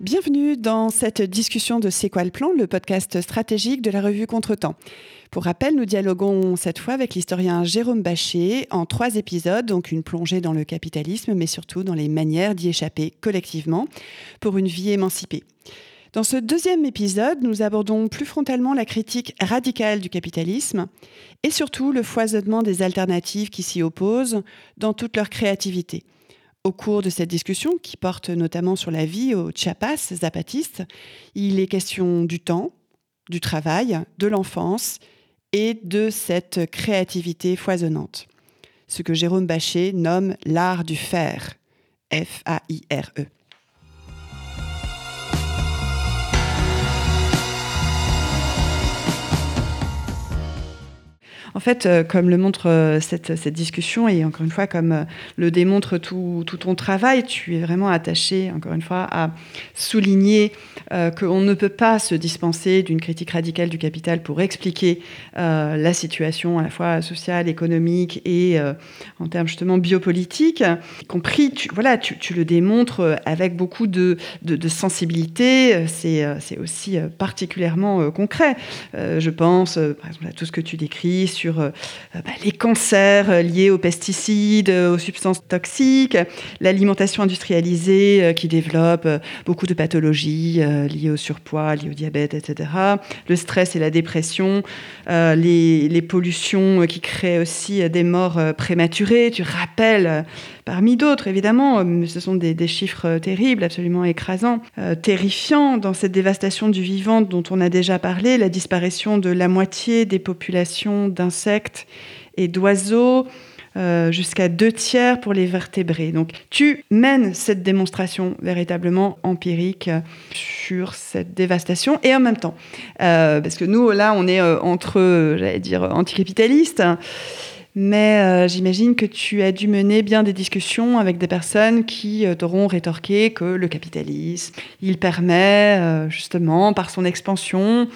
Bienvenue dans cette discussion de C'est quoi le plan, le podcast stratégique de la revue Contretemps. Pour rappel, nous dialoguons cette fois avec l'historien Jérôme Bachet en trois épisodes, donc une plongée dans le capitalisme, mais surtout dans les manières d'y échapper collectivement pour une vie émancipée. Dans ce deuxième épisode, nous abordons plus frontalement la critique radicale du capitalisme et surtout le foisonnement des alternatives qui s'y opposent dans toute leur créativité. Au cours de cette discussion, qui porte notamment sur la vie au Chiapas zapatiste, il est question du temps, du travail, de l'enfance et de cette créativité foisonnante. Ce que Jérôme Bachet nomme l'art du faire, F-A-I-R-E. En fait, euh, comme le montre euh, cette, discussion, et encore une fois, comme euh, le démontre tout, ton travail, tu es vraiment attaché, encore une fois, à souligner qu'on ne peut pas se dispenser d'une critique radicale du capital pour expliquer la situation à la fois sociale, économique et en termes justement biopolitiques, y compris, tu, voilà, tu, le démontres avec beaucoup de, sensibilité, c'est aussi particulièrement concret. je pense, par exemple, à tout ce que tu décris sur euh, bah, les cancers euh, liés aux pesticides, euh, aux substances toxiques, l'alimentation industrialisée qui développe beaucoup de pathologies liées au surpoids, liées au diabète, etc. Le stress et la dépression, les, pollutions qui créent aussi des morts prématurées. Tu rappelles parmi d'autres, évidemment, ce sont des, chiffres terribles, absolument écrasants, terrifiants dans cette dévastation du vivant dont on a déjà parlé, la disparition de la moitié des populations d'insectes d'insectes et d'oiseaux, euh, jusqu'à deux tiers pour les vertébrés. Donc tu mènes cette démonstration véritablement empirique euh, sur cette dévastation et en même temps, euh, parce que nous là on est entre, j'allais dire, anticapitalistes. Mais j'imagine que tu as dû mener bien des discussions avec des personnes qui t'auront rétorqué que le capitalisme, il permet justement par son expansion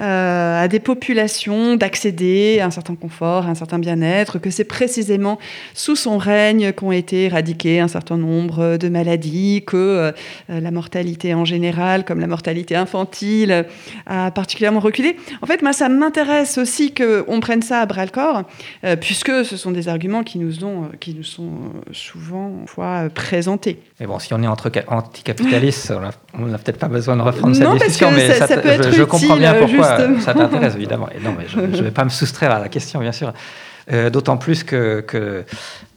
euh, à des populations d'accéder à un certain confort, à un certain bien-être, que c'est précisément sous son règne qu'ont été éradiquées un certain nombre de maladies, que euh, la mortalité en général, comme la mortalité infantile, a particulièrement reculé. En fait, moi, ça m'intéresse aussi qu'on prenne ça à bras-le-corps, euh, puisque ce sont des arguments qui nous, ont, qui nous sont souvent fois, présentés. Mais bon, si on est entre anticapitalistes, on n'a peut-être pas besoin de reprendre cette discussion, mais ça, peut être je, comprends bien pourquoi ça t'intéresse, évidemment. Et non, mais je ne vais pas me soustraire à la question, bien sûr. Euh, d'autant plus que, que,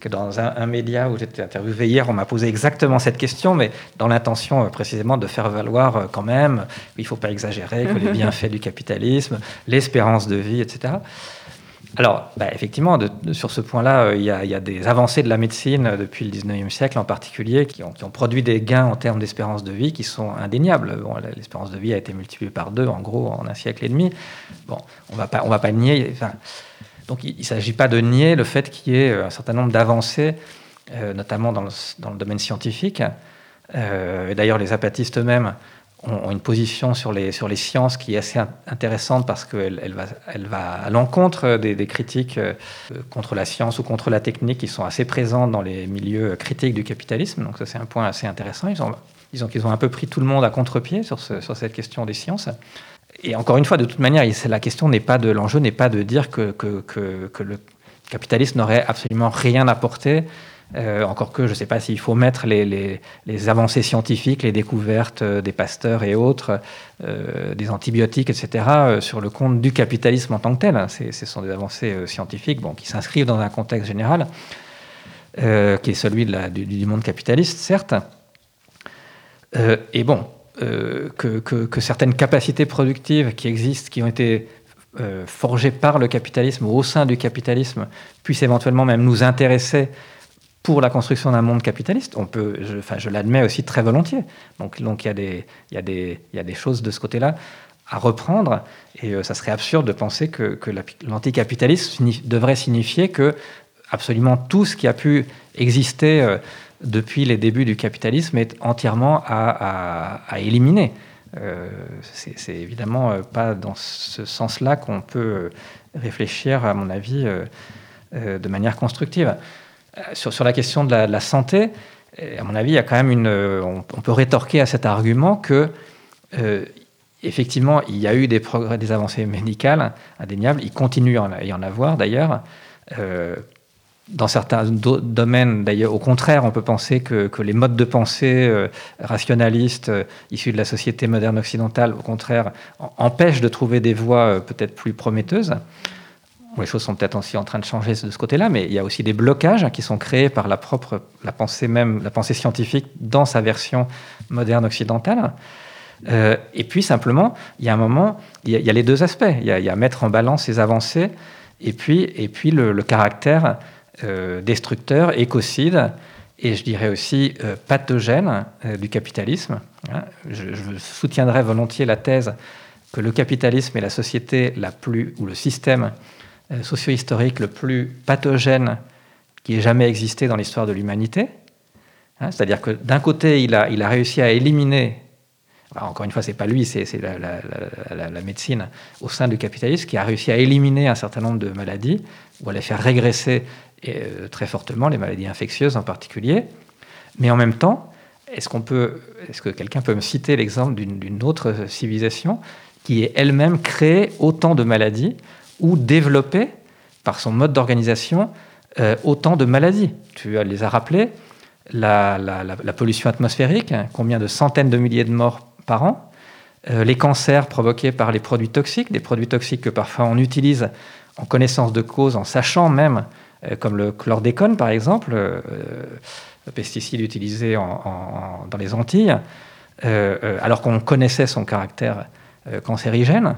dans un, média où j'étais interviewé hier, on m'a posé exactement cette question, mais dans l'intention euh, précisément de faire valoir euh, quand même, il ne faut pas exagérer, que les bienfaits du capitalisme, l'espérance de vie, etc. Alors, bah, effectivement, sur ce point-là, il y, a des avancées de la médecine depuis le 19e siècle en particulier qui ont, produit des gains en termes d'espérance de vie qui sont indéniables. L'espérance de vie a été multipliée par deux, en gros, en un siècle et demi. Bon, on va pas, va pas nier. donc, il ne s'agit pas de nier le fait qu'il y ait un certain nombre d'avancées, euh, notamment dans le, domaine scientifique. Euh, et d'ailleurs, les apatistes eux-mêmes ont, une position sur les, sur les sciences qui est assez intéressante parce qu'elle elle va, elle va à l'encontre des, critiques euh, contre la science ou contre la technique qui sont assez présentes dans les milieux critiques du capitalisme. Donc ça, c'est un point assez intéressant. Ils ont, ils ont, ils ont un peu pris tout le monde à contre-pied sur, sur cette question des sciences. Et encore une fois, de toute manière, la question n'est pas de l'enjeu n'est pas de dire que, que, que, que le capitalisme n'aurait absolument rien apporté encore que je ne sais pas s'il faut mettre les, avancées scientifiques, les découvertes des pasteurs et autres, des antibiotiques, etc., sur le compte du capitalisme en tant que tel. Ce sont des avancées scientifiques qui s'inscrivent dans un contexte général, qui est celui du, monde capitaliste, certes. et bon, que, certaines capacités productives qui existent, qui ont été euh, forgés par le capitalisme ou au sein du capitalisme puisse éventuellement même nous intéresser pour la construction d'un monde capitaliste, on peut, je, enfin, je l'admets aussi très volontiers. Donc, donc il y a des, y y a des choses de ce côté-là à reprendre, et euh, ça serait absurde de penser que, que l'anticapitalisme devrait signifier que absolument tout ce qui a pu exister euh, depuis les débuts du capitalisme est entièrement à, à éliminer. Euh, c'est évidemment euh, pas dans ce sens-là qu'on peut euh, réfléchir, à mon avis, de manière constructive. Sur, la question de la, santé, à mon avis, il y a quand même une. On, peut rétorquer à cet argument que, effectivement, il y a eu des progrès, des avancées médicales indéniables. Il continue à y en avoir d'ailleurs dans certains domaines, d'ailleurs, au contraire, on peut penser que, les modes de pensée euh, rationalistes euh, issus de la société moderne occidentale, au contraire, empêchent de trouver des voies euh, peut-être plus prometteuses. les choses sont peut-être aussi en train de changer de ce côté-là, mais il y a aussi des blocages qui sont créés par la propre la pensée même, la pensée scientifique dans sa version moderne occidentale. et puis simplement, il y a un moment, il y a, les deux aspects. Il y, a, mettre en balance ces avancées et puis, et puis le, caractère destructeur, écocide, et je dirais aussi euh, pathogène euh, du capitalisme. Hein. Je, soutiendrai volontiers la thèse que le capitalisme est la société la plus, ou le système socio-historique le plus pathogène qui ait jamais existé dans l'histoire de l'humanité. Hein. C'est-à-dire que d'un côté, il a, il a réussi à éliminer encore une fois, c'est pas lui, c'est la, la, médecine au sein du capitalisme qui a réussi à éliminer un certain nombre de maladies ou à les faire régresser euh, très fortement, les maladies infectieuses en particulier. Mais en même temps, est-ce est-ce que quelqu'un peut me citer l'exemple d'une autre civilisation qui ait elle-même créé autant de maladies ou développé par son mode d'organisation euh, autant de maladies? Tu les as rappelées la, la, pollution atmosphérique, combien de centaines de milliers de morts par an, euh, les cancers provoqués par les produits toxiques, des produits toxiques que parfois on utilise en connaissance de cause, en sachant même euh, comme le chlordécone par exemple, euh, le pesticide utilisé dans les Antilles, euh, alors qu'on connaissait son caractère cancérigène.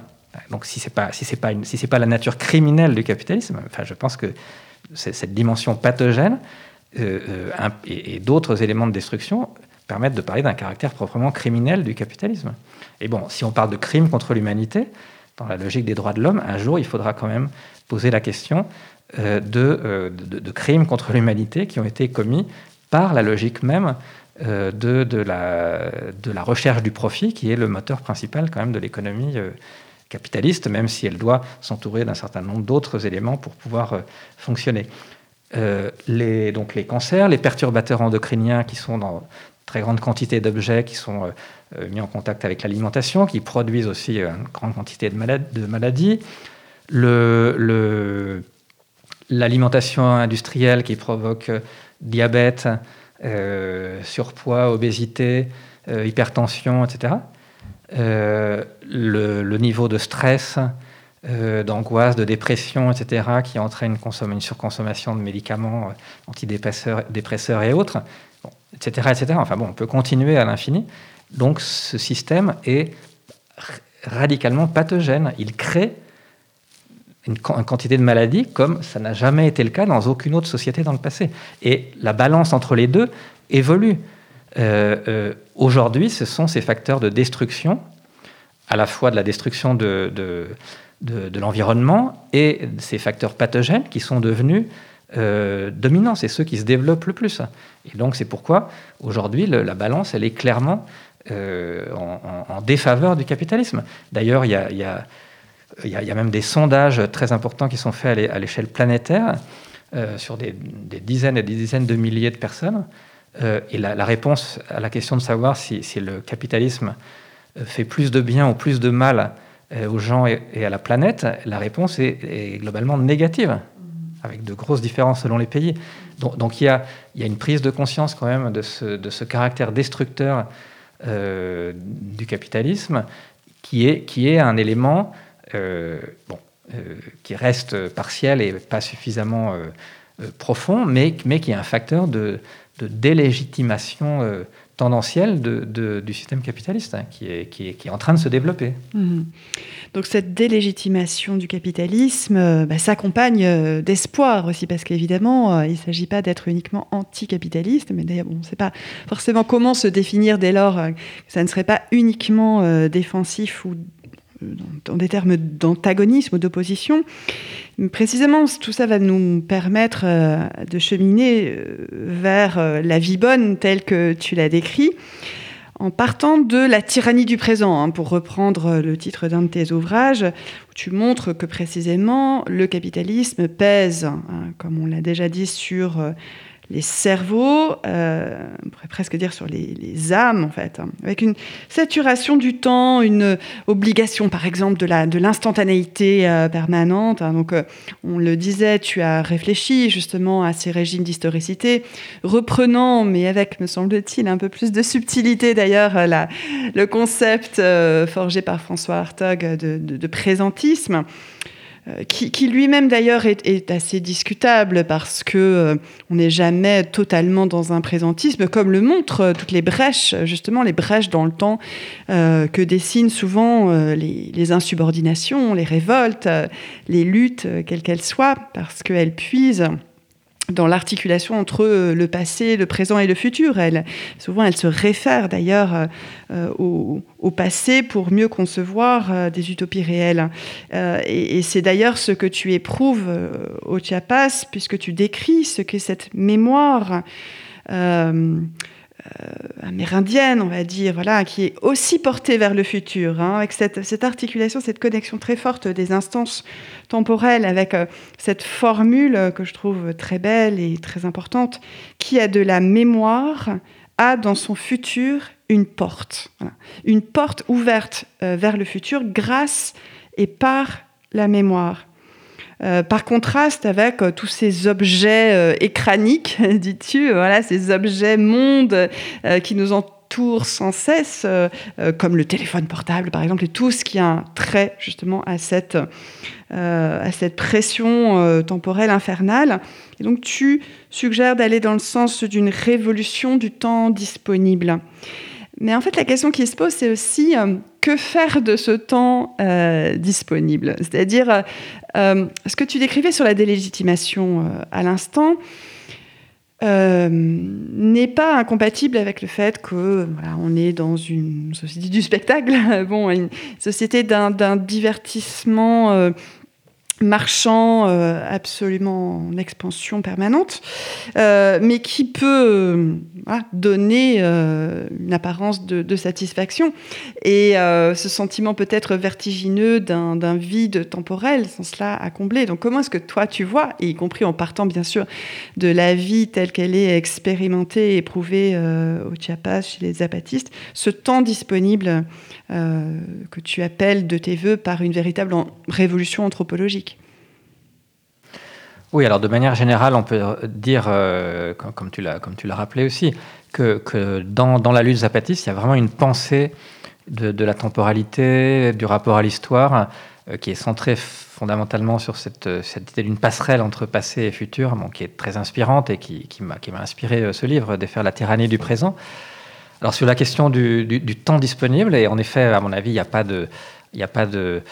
Donc si ce n'est pas, si pas, pas la nature criminelle du capitalisme, enfin, je pense que cette dimension pathogène et, d'autres éléments de destruction permettent de parler d'un caractère proprement criminel du capitalisme. Et bon, si on parle de crime contre l'humanité, dans la logique des droits de l'homme, un jour, il faudra quand même poser la question euh, euh, de, de, crimes contre l'humanité qui ont été commis par la logique même euh, de, de, la, de la recherche du profit, qui est le moteur principal quand même de l'économie capitaliste, même si elle doit s'entourer d'un certain nombre d'autres éléments pour pouvoir fonctionner. les, donc les cancers, les perturbateurs endocriniens qui sont dans très grande quantité d'objets qui sont mis en contact avec l'alimentation, qui produisent aussi une grande quantité de, de maladies. L'alimentation industrielle qui provoque euh, diabète, euh, surpoids, obésité, euh, hypertension, etc. Le, niveau de stress, d'angoisse, de dépression, etc., qui entraîne une, une surconsommation de médicaments antidépresseurs dépresseurs et autres, etc., etc. Enfin bon, on peut continuer à l'infini. Donc ce système est radicalement pathogène. Il crée une, quantité de maladies comme ça n'a jamais été le cas dans aucune autre société dans le passé. Et la balance entre les deux évolue. Euh, euh, aujourd'hui, ce sont ces facteurs de destruction, à la fois de la destruction de, de, de, l'environnement et ces facteurs pathogènes qui sont devenus euh, dominants. C'est ceux qui se développent le plus. Et donc, c'est pourquoi aujourd'hui, la balance, elle est clairement en, défaveur du capitalisme. D'ailleurs, il y a même des sondages très importants qui sont faits à l'échelle planétaire euh, sur des, dizaines et des dizaines de milliers de personnes. Euh, et la, réponse à la question de savoir si, le capitalisme euh, fait plus de bien ou plus de mal aux gens et, à la planète, la réponse est, globalement négative. Avec de grosses différences selon les pays. Donc, il, y a, une prise de conscience quand même de ce, caractère destructeur du capitalisme qui est, un élément bon, qui reste partiel et pas suffisamment profond, mais, qui est un facteur de délégitimation tendancielle de, du système capitaliste hein, qui, est, qui, est, qui, est, en train de se développer. Mhm. Donc cette délégitimation du capitalisme euh, bah, s'accompagne euh, d'espoir aussi, parce qu'évidemment, euh, il ne s'agit pas d'être uniquement anticapitaliste, mais d'ailleurs, on ne sait pas forcément comment se définir dès lors que ça ne serait pas uniquement défensif ou dans des termes d'antagonisme ou d'opposition. Précisément, tout ça va nous permettre euh, de cheminer euh, vers euh, la vie bonne telle que tu l'as décrit, en partant de la tyrannie du présent, hein, pour reprendre le titre d'un de tes ouvrages, où tu montres que précisément le capitalisme pèse, hein, comme on l'a déjà dit, sur les cerveaux, euh, on pourrait presque dire sur les, âmes en fait, hein. avec une saturation du temps, une obligation par exemple de l'instantanéité de euh, permanente. Hein. donc euh, on le disait, tu as réfléchi justement à ces régimes d'historicité, reprenant, mais avec, me semble-t-il, un peu plus de subtilité d'ailleurs, le concept forgé par François Hartog de, de présentisme. Euh, qui, lui-même d'ailleurs est, assez discutable parce que euh, on n'est jamais totalement dans un présentisme, comme le montrent euh, toutes les brèches, justement les brèches dans le temps que dessinent souvent les, les, insubordinations, les révoltes, les luttes, quelles qu'elles soient, parce qu'elles puisent dans l'articulation entre euh, le passé, le présent et le futur. Souvent, elle se réfère d'ailleurs euh, euh, au, passé pour mieux concevoir des utopies réelles. et, c'est d'ailleurs ce que tu éprouves au Chiapas, puisque tu décris ce qu'est cette mémoire euh, amérindienne, on va dire, voilà, qui est aussi portée vers le futur, hein, avec cette, articulation, cette connexion très forte des instances temporelles, avec euh, cette formule que je trouve très belle et très importante, qui a de la mémoire, a dans son futur une porte, une porte ouverte euh, vers le futur grâce et par la mémoire. Euh, par contraste avec euh, tous ces objets euh, écraniques, dis-tu, voilà, ces objets mondes qui nous entourent sans cesse, comme le téléphone portable par exemple, et tout ce qui a un trait justement à cette, à cette pression temporelle infernale. Et donc tu suggères d'aller dans le sens d'une révolution du temps disponible. Mais en fait, la question qui se pose, c'est aussi que faire de ce temps disponible? C'est-à-dire, euh, ce que tu décrivais sur la délégitimation euh, à l'instant euh, n'est pas incompatible avec le fait que on est dans une société du spectacle, bon, une société d'un divertissement marchand euh, absolument en expansion permanente, euh, mais qui peut euh, donner une apparence de, satisfaction. Et ce sentiment peut-être vertigineux d'un vide temporel, sans cela à combler. Donc comment est-ce que toi tu vois, y compris en partant bien sûr de la vie telle qu'elle est expérimentée et éprouvée au Chiapas, chez les zapatistes, ce temps disponible que tu appelles de tes voeux par une véritable révolution anthropologique oui, alors de manière générale, on peut dire, euh, comme, tu l'as rappelé aussi, que, que dans, dans, la lutte zapatiste, il y a vraiment une pensée de, la temporalité, du rapport à l'histoire, euh, qui est centrée fondamentalement sur cette, cette idée d'une passerelle entre passé et futur, qui est très inspirante et qui, qui m'a inspiré euh, ce livre, Défaire la tyrannie du présent. Alors sur la question du, temps disponible, et en effet, à mon avis, il n'y a pas de...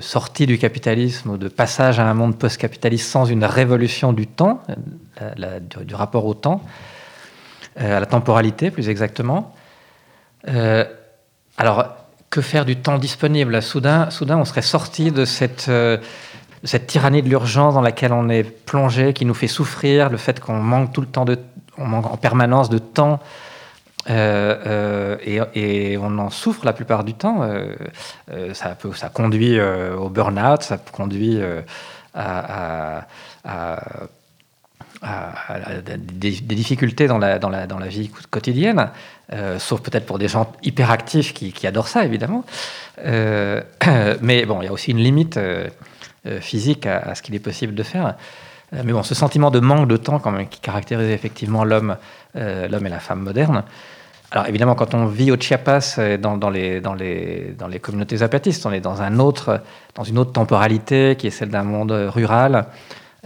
Sortie du capitalisme ou de passage à un monde post-capitaliste sans une révolution du temps, du, rapport au temps, euh, à la temporalité plus exactement. Euh, alors, que faire du temps disponible? Soudain, soudain, on serait sorti de cette, euh, cette tyrannie de l'urgence dans laquelle on est plongé, qui nous fait souffrir, le fait qu'on manque tout le temps de, manque en permanence de temps euh, euh, et, on en souffre la plupart du temps. Euh, ça, conduit au burn-out, ça conduit à, des, difficultés dans la vie quotidienne, sauf peut-être pour des gens hyperactifs qui, qui adorent ça, évidemment. mais bon, il y a aussi une limite physique à, ce qu'il est possible de faire. Mais bon, ce sentiment de manque de temps quand même, qui caractérise effectivement l'homme l'homme et la femme moderne, alors évidemment, quand on vit au Chiapas, dans, dans, les, dans, les, communautés zapatistes, on est dans, une autre temporalité qui est celle d'un monde rural.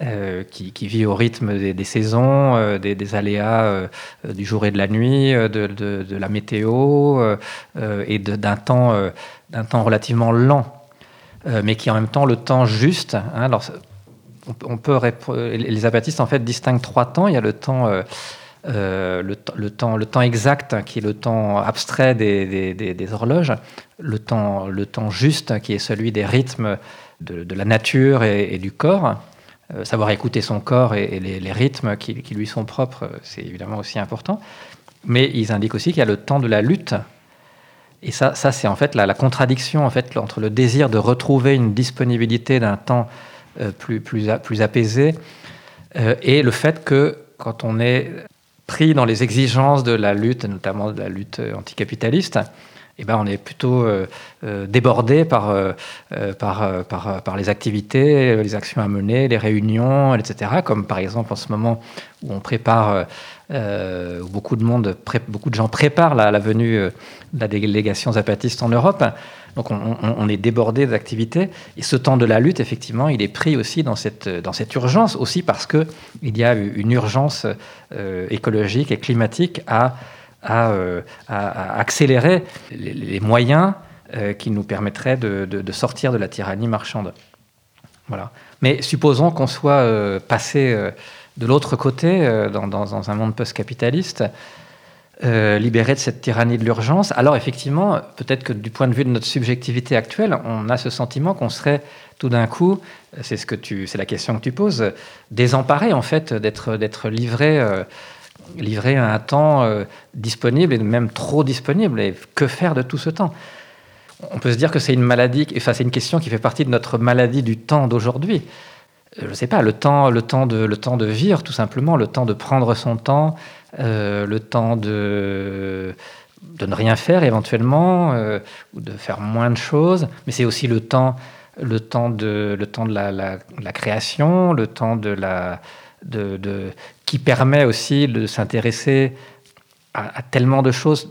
Euh, qui, vit au rythme des, saisons, euh, des, aléas euh, du jour et de la nuit, de, la météo et d'un temps, relativement lent, mais qui en même temps le temps juste. Hein. On, peut les zapatistes en fait distinguent trois temps. Il y a le temps euh, le, temps, le temps exact, qui est le temps abstrait des, horloges, le temps, le temps juste, qui est celui des rythmes de, la nature et, du corps. Euh, savoir écouter son corps et, les, rythmes qui, lui sont propres, c'est évidemment aussi important. Mais ils indiquent aussi qu'il y a le temps de la lutte. Et ça, c'est en fait la, la, contradiction en fait, entre le désir de retrouver une disponibilité d'un temps euh, plus, plus, plus apaisé et le fait que quand on est pris dans les exigences de la lutte, notamment de la lutte anticapitaliste, eh ben, on est plutôt euh, euh, débordé par, euh, par, par, par, les activités, les actions à mener, les réunions, etc. Comme par exemple en ce moment où on prépare, où beaucoup de, monde, beaucoup de gens préparent la venue de la délégation zapatiste en Europe. Donc on, est débordé d'activités. Et ce temps de la lutte, effectivement, il est pris aussi dans cette, dans cette urgence, aussi parce qu'il y a une urgence euh, écologique et climatique à, à, euh, accélérer les, moyens euh, qui nous permettraient de, sortir de la tyrannie marchande. Voilà. Mais supposons qu'on soit passé de l'autre côté, dans, dans, un monde post-capitaliste, euh, de cette tyrannie de l'urgence, alors effectivement, peut-être que du point de vue de notre subjectivité actuelle, on a ce sentiment qu'on serait tout d'un coup, c'est ce que tu, c'est la question que tu poses, désemparé en fait d'être d'être livré. Euh, livré à un temps euh, disponible et même trop disponible. Et que faire de tout ce temps? On peut se dire que c'est une maladie, enfin c'est une question qui fait partie de notre maladie du temps d'aujourd'hui je ne sais pas, le temps, le, temps de, le temps de vivre, tout simplement, le temps de prendre son temps, euh, le temps de, de ne rien faire éventuellement, euh, ou de faire moins de choses, mais c'est aussi le temps, le temps de, le temps de la, la, création, le temps de la, de, de qui permet aussi de s'intéresser à, tellement de choses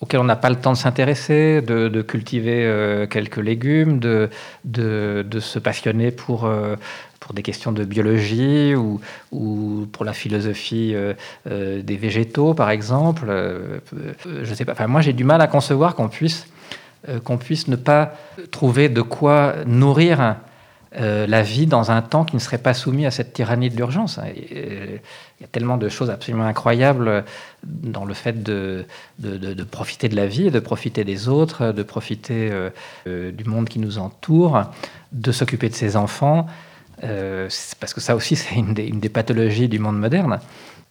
auxquelles on n'a pas le temps de s'intéresser, de, cultiver euh, quelques légumes, de, de, se passionner pour, pour des questions de biologie ou, ou pour la philosophie euh, euh, des végétaux, par exemple. Euh, je sais pas. Enfin, moi, j'ai du mal à concevoir qu'on puisse, qu'on puisse ne pas trouver de quoi nourrir la vie dans un temps qui ne serait pas soumis à cette tyrannie de l'urgence. Il y a tellement de choses absolument incroyables dans le fait de, profiter de la vie, de profiter des autres, de profiter du monde qui nous entoure, de s'occuper de ses enfants. Euh, parce que ça aussi, c'est une, des pathologies du monde moderne.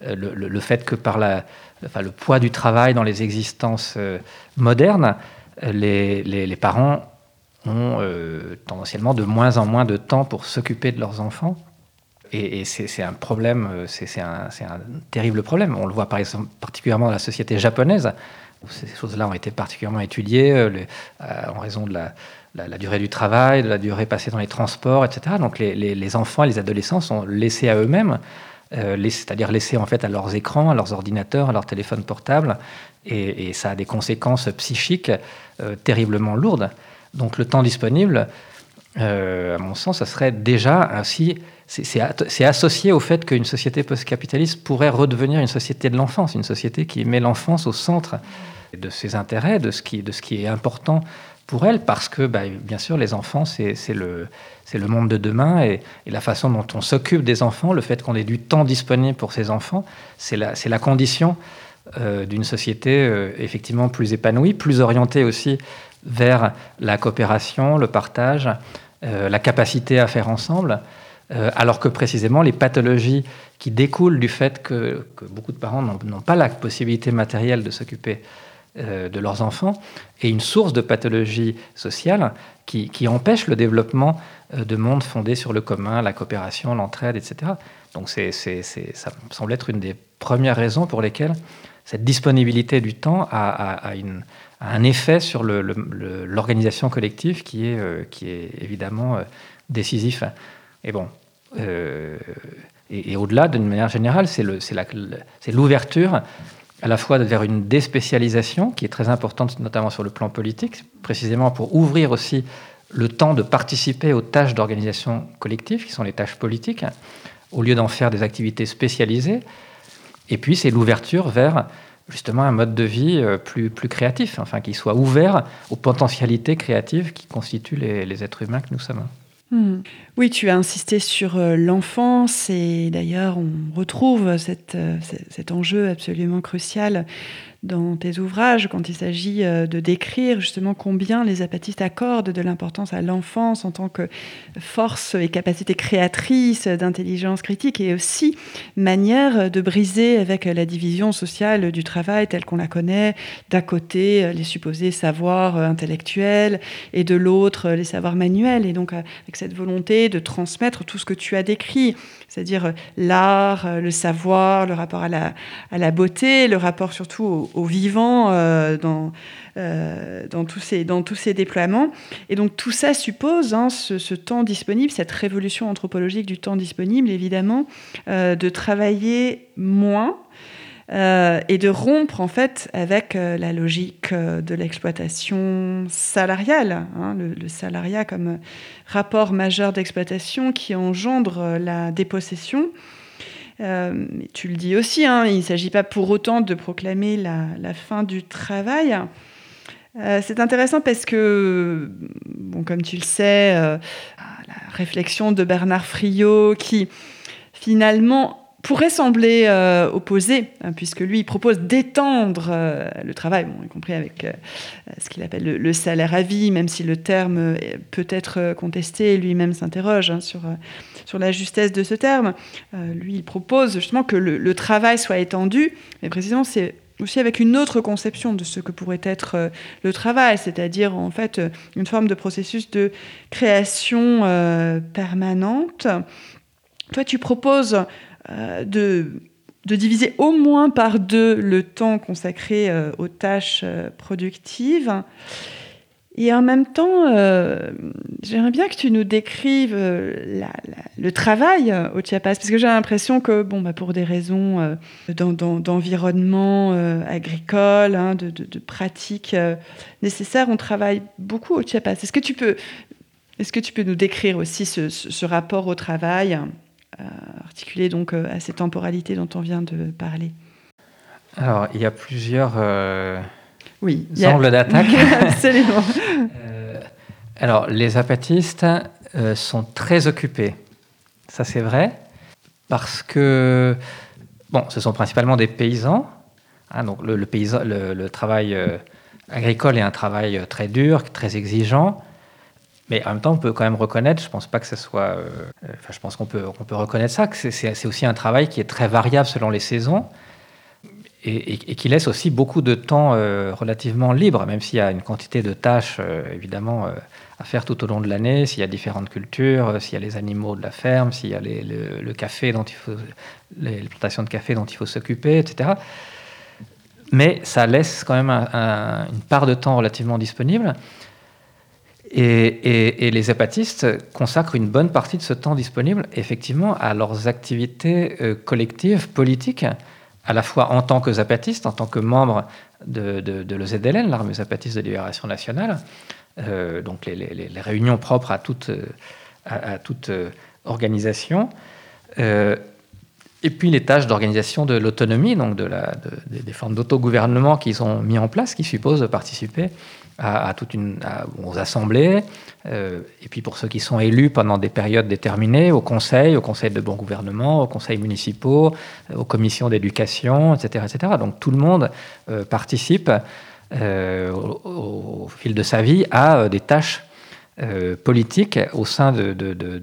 Euh, le, fait que par le poids du travail dans les existences euh, modernes, les, parents ont tendanciellement de moins en moins de temps pour s'occuper de leurs enfants. Et, c'est un problème, c'est un, terrible problème. On le voit par exemple particulièrement dans la société japonaise, où ces choses-là ont été particulièrement étudiées en raison de la, durée du travail, de la durée passée dans les transports, etc. Donc les, enfants et les adolescents sont laissés à eux-mêmes, euh, c'est-à-dire laissés en fait à leurs écrans, à leurs ordinateurs, à leurs téléphones portables, et, ça a des conséquences psychiques euh, terriblement lourdes. Donc le temps disponible, euh, à mon sens, ça serait déjà ainsi, c'est associé au fait qu'une société post-capitaliste pourrait redevenir une société de l'enfance, une société qui met l'enfance au centre de ses intérêts, de ce qui, de ce qui est important pour elle parce que, bah, bien sûr, les enfants, c'est le, monde de demain et, la façon dont on s'occupe des enfants, le fait qu'on ait du temps disponible pour ces enfants, c'est la, la condition euh, d'une société euh, effectivement plus épanouie, plus orientée aussi vers la coopération, le partage, euh, la capacité à faire ensemble, alors que précisément les pathologies qui découlent du fait que, beaucoup de parents n'ont pas la possibilité matérielle de s'occuper euh, de leurs enfants et une source de pathologie sociale qui, empêche le développement euh, de mondes fondés sur le commun, la coopération, l'entraide, etc. Donc ça me semble être une des premières raisons pour lesquelles cette disponibilité du temps un effet sur l'organisation collective qui est, euh, qui est évidemment décisif. Et bon, et, au-delà, d'une manière générale, c'est l'ouverture à la fois vers une déspécialisation qui est très importante, notamment sur le plan politique, précisément pour ouvrir aussi le temps de participer aux tâches d'organisation collective, qui sont les tâches politiques, au lieu d'en faire des activités spécialisées. Et puis, c'est l'ouverture vers justement un mode de vie euh, plus, créatif, enfin, qui soit ouvert aux potentialités créatives qui constituent les, êtres humains que nous sommes. Hmm. Oui, tu as insisté sur euh, l'enfance et d'ailleurs on retrouve euh, cet enjeu absolument crucial dans tes ouvrages quand il s'agit euh, de décrire justement combien les apatistes accordent de l'importance à l'enfance en tant que force et capacité créatrice d'intelligence critique et aussi manière de briser avec la division sociale du travail telle qu'on la connaît, d'un côté les supposés savoirs intellectuels et de l'autre les savoirs manuels. Et donc avec cette volonté de transmettre tout ce que tu as décrit, c'est-à-dire l'art, le savoir, le rapport à la, à la beauté, le rapport surtout au, vivant euh, dans, euh, dans, tous ces, dans tous ces déploiements. Et donc tout ça suppose hein, ce, temps disponible, cette révolution anthropologique du temps disponible, évidemment, euh, de travailler moins. et de rompre en fait avec la logique de l'exploitation salariale, hein, le, salariat comme rapport majeur d'exploitation qui engendre la dépossession euh, tu le dis aussi, hein, il ne s'agit pas pour autant de proclamer la, fin du travail. Euh, c'est intéressant parce que, bon, comme tu le sais, euh, la réflexion de Bernard Friot qui finalement pourrait sembler euh, opposé, hein, puisque lui, il propose d'étendre euh, le travail, y compris avec ce qu'il appelle le, salaire à vie, même si le terme peut être contesté, lui-même s'interroge hein, sur, sur la justesse de ce terme. lui, il propose justement que le, travail soit étendu, mais précisément, c'est aussi avec une autre conception de ce que pourrait être le travail, c'est-à-dire en fait une forme de processus de création permanente. Toi, tu proposes euh, de, diviser au moins par deux le temps consacré euh, aux tâches euh, productives. Et en même temps, j'aimerais bien que tu nous décrives le travail au Chiapas, parce que j'ai l'impression que, bon, bah, pour des raisons d'environnement agricole, hein, de, pratiques nécessaires, on travaille beaucoup au Chiapas. Est-ce que tu peux, est-ce que tu peux nous décrire aussi ce, ce rapport au travail euh, articulé donc euh, à ces temporalités dont on vient de parler? Alors, il y a plusieurs euh, oui, angles d'attaque. Absolument. alors, les apatistes sont très occupés. Ça, c'est vrai, parce que, bon, ce sont principalement des paysans. Hein, donc, le, paysan, le travail agricole est un travail très dur, très exigeant. Mais en même temps, on peut quand même reconnaître, je pense pas que ce soit. Euh, enfin, je pense qu'on peut, on peut reconnaître ça, que c'est aussi un travail qui est très variable selon les saisons et, qui laisse aussi beaucoup de temps euh, relativement libre, même s'il y a une quantité de tâches, euh, évidemment, à faire tout au long de l'année, s'il y a différentes cultures, s'il y a les animaux de la ferme, s'il y a le, café dont les plantations de café dont il faut s'occuper, etc. Mais ça laisse quand même une part de temps relativement disponible. Et, les zapatistes consacrent une bonne partie de ce temps disponible effectivement à leurs activités euh, collectives, politiques, à la fois en tant que zapatistes, en tant que membres de, de, l'EZLN, l'armée zapatiste de libération nationale, euh, donc les, réunions propres à toute, toute euh, organisation, et puis les tâches d'organisation de l'autonomie, donc de des formes d'autogouvernement qu'ils ont mis en place, qui supposent de participer à, toute une, aux assemblées, euh, et puis pour ceux qui sont élus pendant des périodes déterminées, au conseil, au conseil de bon gouvernement, aux conseils municipaux, aux commissions d'éducation, etc., etc. Donc tout le monde euh, participe euh, au, fil de sa vie à des tâches politiques au sein de,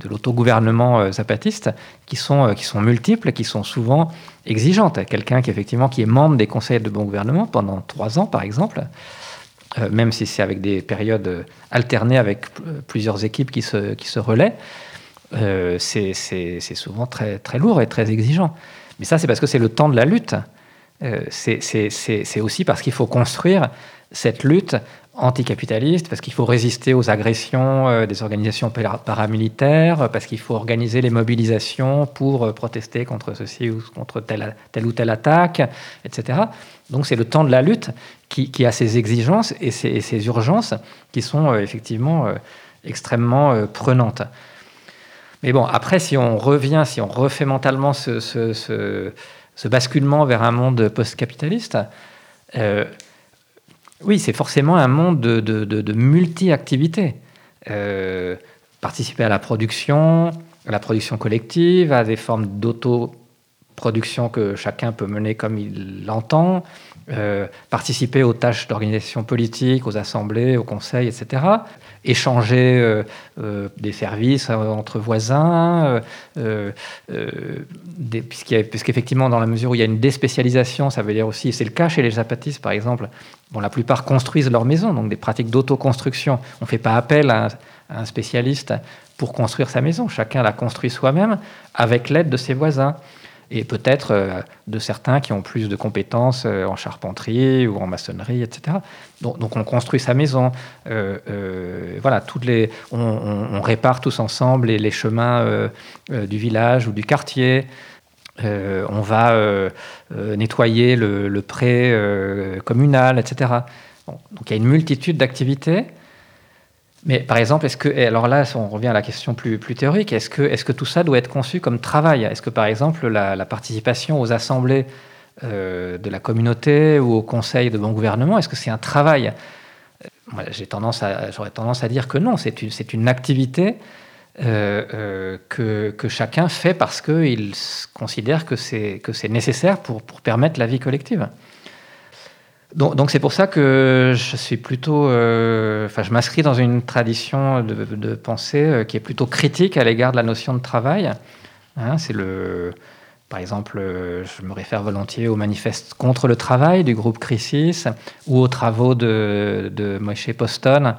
l'autogouvernement zapatiste qui sont, qui sont multiples, qui sont souvent exigeantes. Quelqu'un qui effectivement qui est membre des conseils de bon gouvernement pendant trois ans, par exemple, euh, même si c'est avec des périodes alternées avec plusieurs équipes qui se, qui se relaient, euh, c'est souvent très, très lourd et très exigeant. Mais ça, c'est parce que c'est le temps de la lutte. c'est aussi parce qu'il faut construire cette lutte anticapitaliste, parce qu'il faut résister aux agressions euh, des organisations paramilitaires, parce qu'il faut organiser les mobilisations pour euh, protester contre ceci ou contre telle, telle ou telle attaque, etc. Donc c'est le temps de la lutte qui, a ces exigences et ces, urgences qui sont euh, effectivement extrêmement prenantes. Mais bon, après, si on revient, si on refait mentalement ce, basculement vers un monde post-capitaliste, oui, c'est forcément un monde de, multi-activités. Euh, participer à la production, à la production collective, à des formes d'auto-production que chacun peut mener comme il l'entend, euh, participer aux tâches d'organisation politique, aux assemblées, aux conseils, etc. Échanger euh, euh, des services entre voisins, puisqu'effectivement, dans la mesure où il y a une déspécialisation, ça veut dire aussi, c'est le cas chez les zapatistes par exemple, bon, la plupart construisent leur maison, donc des pratiques d'autoconstruction. On ne fait pas appel à un spécialiste pour construire sa maison, chacun la construit soi-même avec l'aide de ses voisins et peut-être euh, de certains qui ont plus de compétences euh, en charpenterie ou en maçonnerie, etc. Donc, on construit sa maison. Euh, voilà, on, répare tous ensemble les, les chemins du village ou du quartier. on va nettoyer le, le pré communal, etc. donc il y a une multitude d'activités mais par exemple, est-ce que, alors là, on revient à la question plus, théorique, est-ce que, tout ça doit être conçu comme travail? Est-ce que par exemple, la, participation aux assemblées euh, de la communauté ou au conseil de bon gouvernement, est-ce que c'est un travail? J'ai tendance à, J'aurais tendance à dire que non, c'est une, activité euh, euh, que, chacun fait parce qu'il considère que c'est nécessaire pour permettre la vie collective. Donc c'est pour ça que je suis plutôt, euh, enfin je m'inscris dans une tradition de, pensée euh, qui est plutôt critique à l'égard de la notion de travail. Hein, c'est le, par exemple, euh, je me réfère volontiers au manifeste contre le travail du groupe Crisis ou aux travaux de, de Moshe Poston,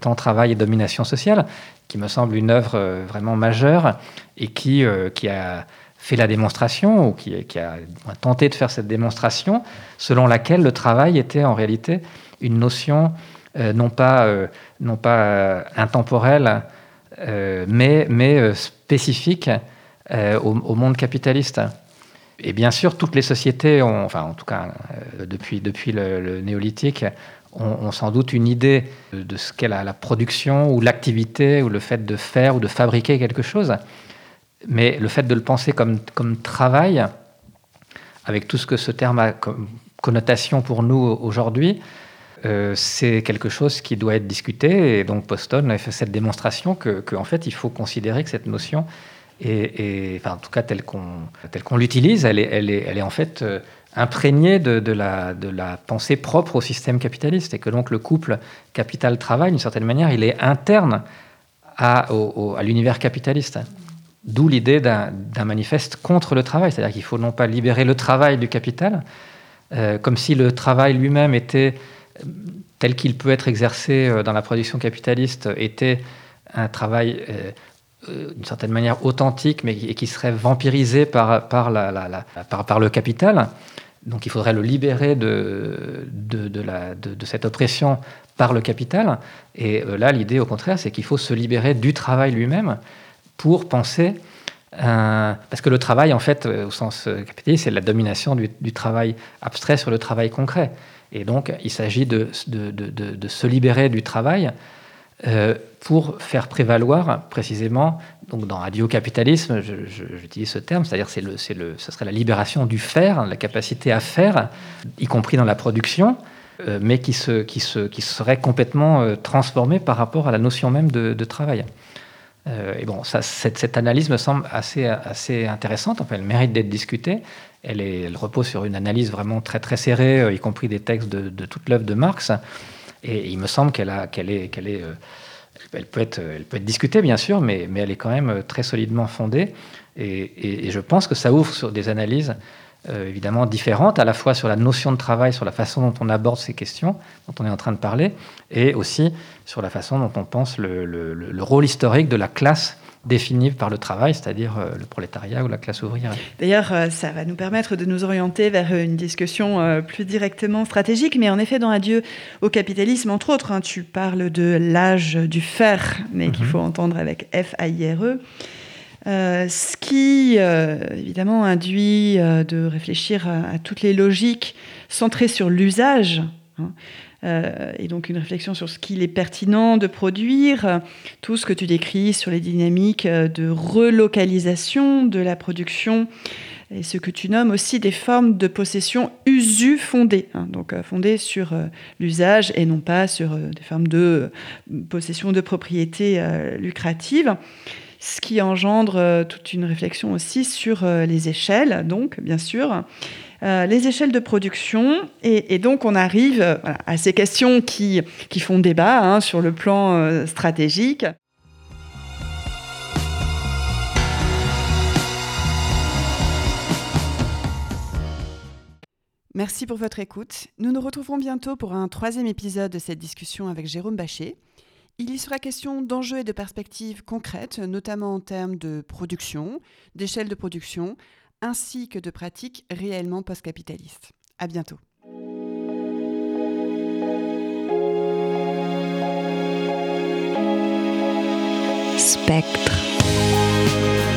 Temps, travail et domination sociale, qui me semble une œuvre vraiment majeure et qui, qui a fait la démonstration, ou qui, a tenté de faire cette démonstration, selon laquelle le travail était en réalité une notion euh, non pas, euh, non pas euh, intemporelle, mais, mais spécifique au, monde capitaliste. Et bien sûr, toutes les sociétés, ont, enfin en tout cas depuis, depuis le, néolithique, ont, sans doute une idée de ce qu'est la, la production ou l'activité ou le fait de faire ou de fabriquer quelque chose. Mais le fait de le penser comme, travail, avec tout ce que ce terme a comme connotation pour nous aujourd'hui, euh, c'est quelque chose qui doit être discuté. Et donc Poston a fait cette démonstration que, en fait, il faut considérer que cette notion est, en tout cas telle qu'on l'utilise, elle est, en fait euh, imprégnée de, la, pensée propre au système capitaliste. Et que donc le couple capital-travail, d'une certaine manière, il est interne à l'univers capitaliste. D'où l'idée d'un manifeste contre le travail, c'est-à-dire qu'il faut non pas libérer le travail du capital, euh, comme si le travail lui-même était, tel qu'il peut être exercé euh, dans la production capitaliste, était un travail euh, d'une certaine manière authentique, mais qui, serait vampirisé par, le capital. Donc il faudrait le libérer de, cette oppression par le capital. Et là, l'idée, au contraire, c'est qu'il faut se libérer du travail lui-même pour penser parce que le travail, en fait, euh, au sens euh, capitaliste, c'est la domination du, travail abstrait sur le travail concret. Et donc, il s'agit de, se libérer du travail euh, pour faire prévaloir précisément, donc dans adieu-capitalisme, j'utilise ce terme, c'est-à-dire c'est le, ce serait la libération du faire, la capacité à faire, y compris dans la production, mais qui, se, qui, se, qui serait complètement transformée par rapport à la notion même de travail. Euh, et bon, cette, analyse me semble assez, assez intéressante. Enfin, elle mérite d'être discutée. Elle, repose sur une analyse vraiment très très serrée, euh, y compris des textes de, toute l'œuvre de Marx. Et, il me semble qu'elle est, euh, elle peut être, discutée bien sûr, mais, elle est quand même très solidement fondée. Et, je pense que ça ouvre sur des analyses évidemment différentes, à la fois sur la notion de travail, sur la façon dont on aborde ces questions dont on est en train de parler, et aussi sur la façon dont on pense le rôle historique de la classe définie par le travail, c'est-à-dire euh, le prolétariat ou la classe ouvrière. D'ailleurs, euh, ça va nous permettre de nous orienter vers une discussion euh, plus directement stratégique, mais en effet, dans Adieu au capitalisme, entre autres, hein, tu parles de l'âge du fer, mais qu'il mhm. faut entendre avec F-A-I-R-E. Ce qui, évidemment, induit de réfléchir à, toutes les logiques centrées sur l'usage. Hein, euh, et donc une réflexion sur ce qu'il est pertinent de produire, tout ce que tu décris sur les dynamiques de relocalisation de la production et ce que tu nommes aussi des formes de possession usu fondées, hein, donc euh, fondées sur euh, l'usage et non pas sur des formes de possession de propriété lucrative ce qui engendre toute une réflexion aussi sur les échelles, donc bien sûr, euh, les échelles de production. Et, donc, on arrive euh, à ces questions qui, qui font débat hein, sur le plan euh, stratégique. Merci pour votre écoute. Nous nous retrouverons bientôt pour un troisième épisode de cette discussion avec Jérôme Bachet. Il y sera question d'enjeux et de perspectives concrètes, notamment en termes de production, d'échelle de production, ainsi que de pratiques réellement post-capitalistes. À bientôt. Spectre.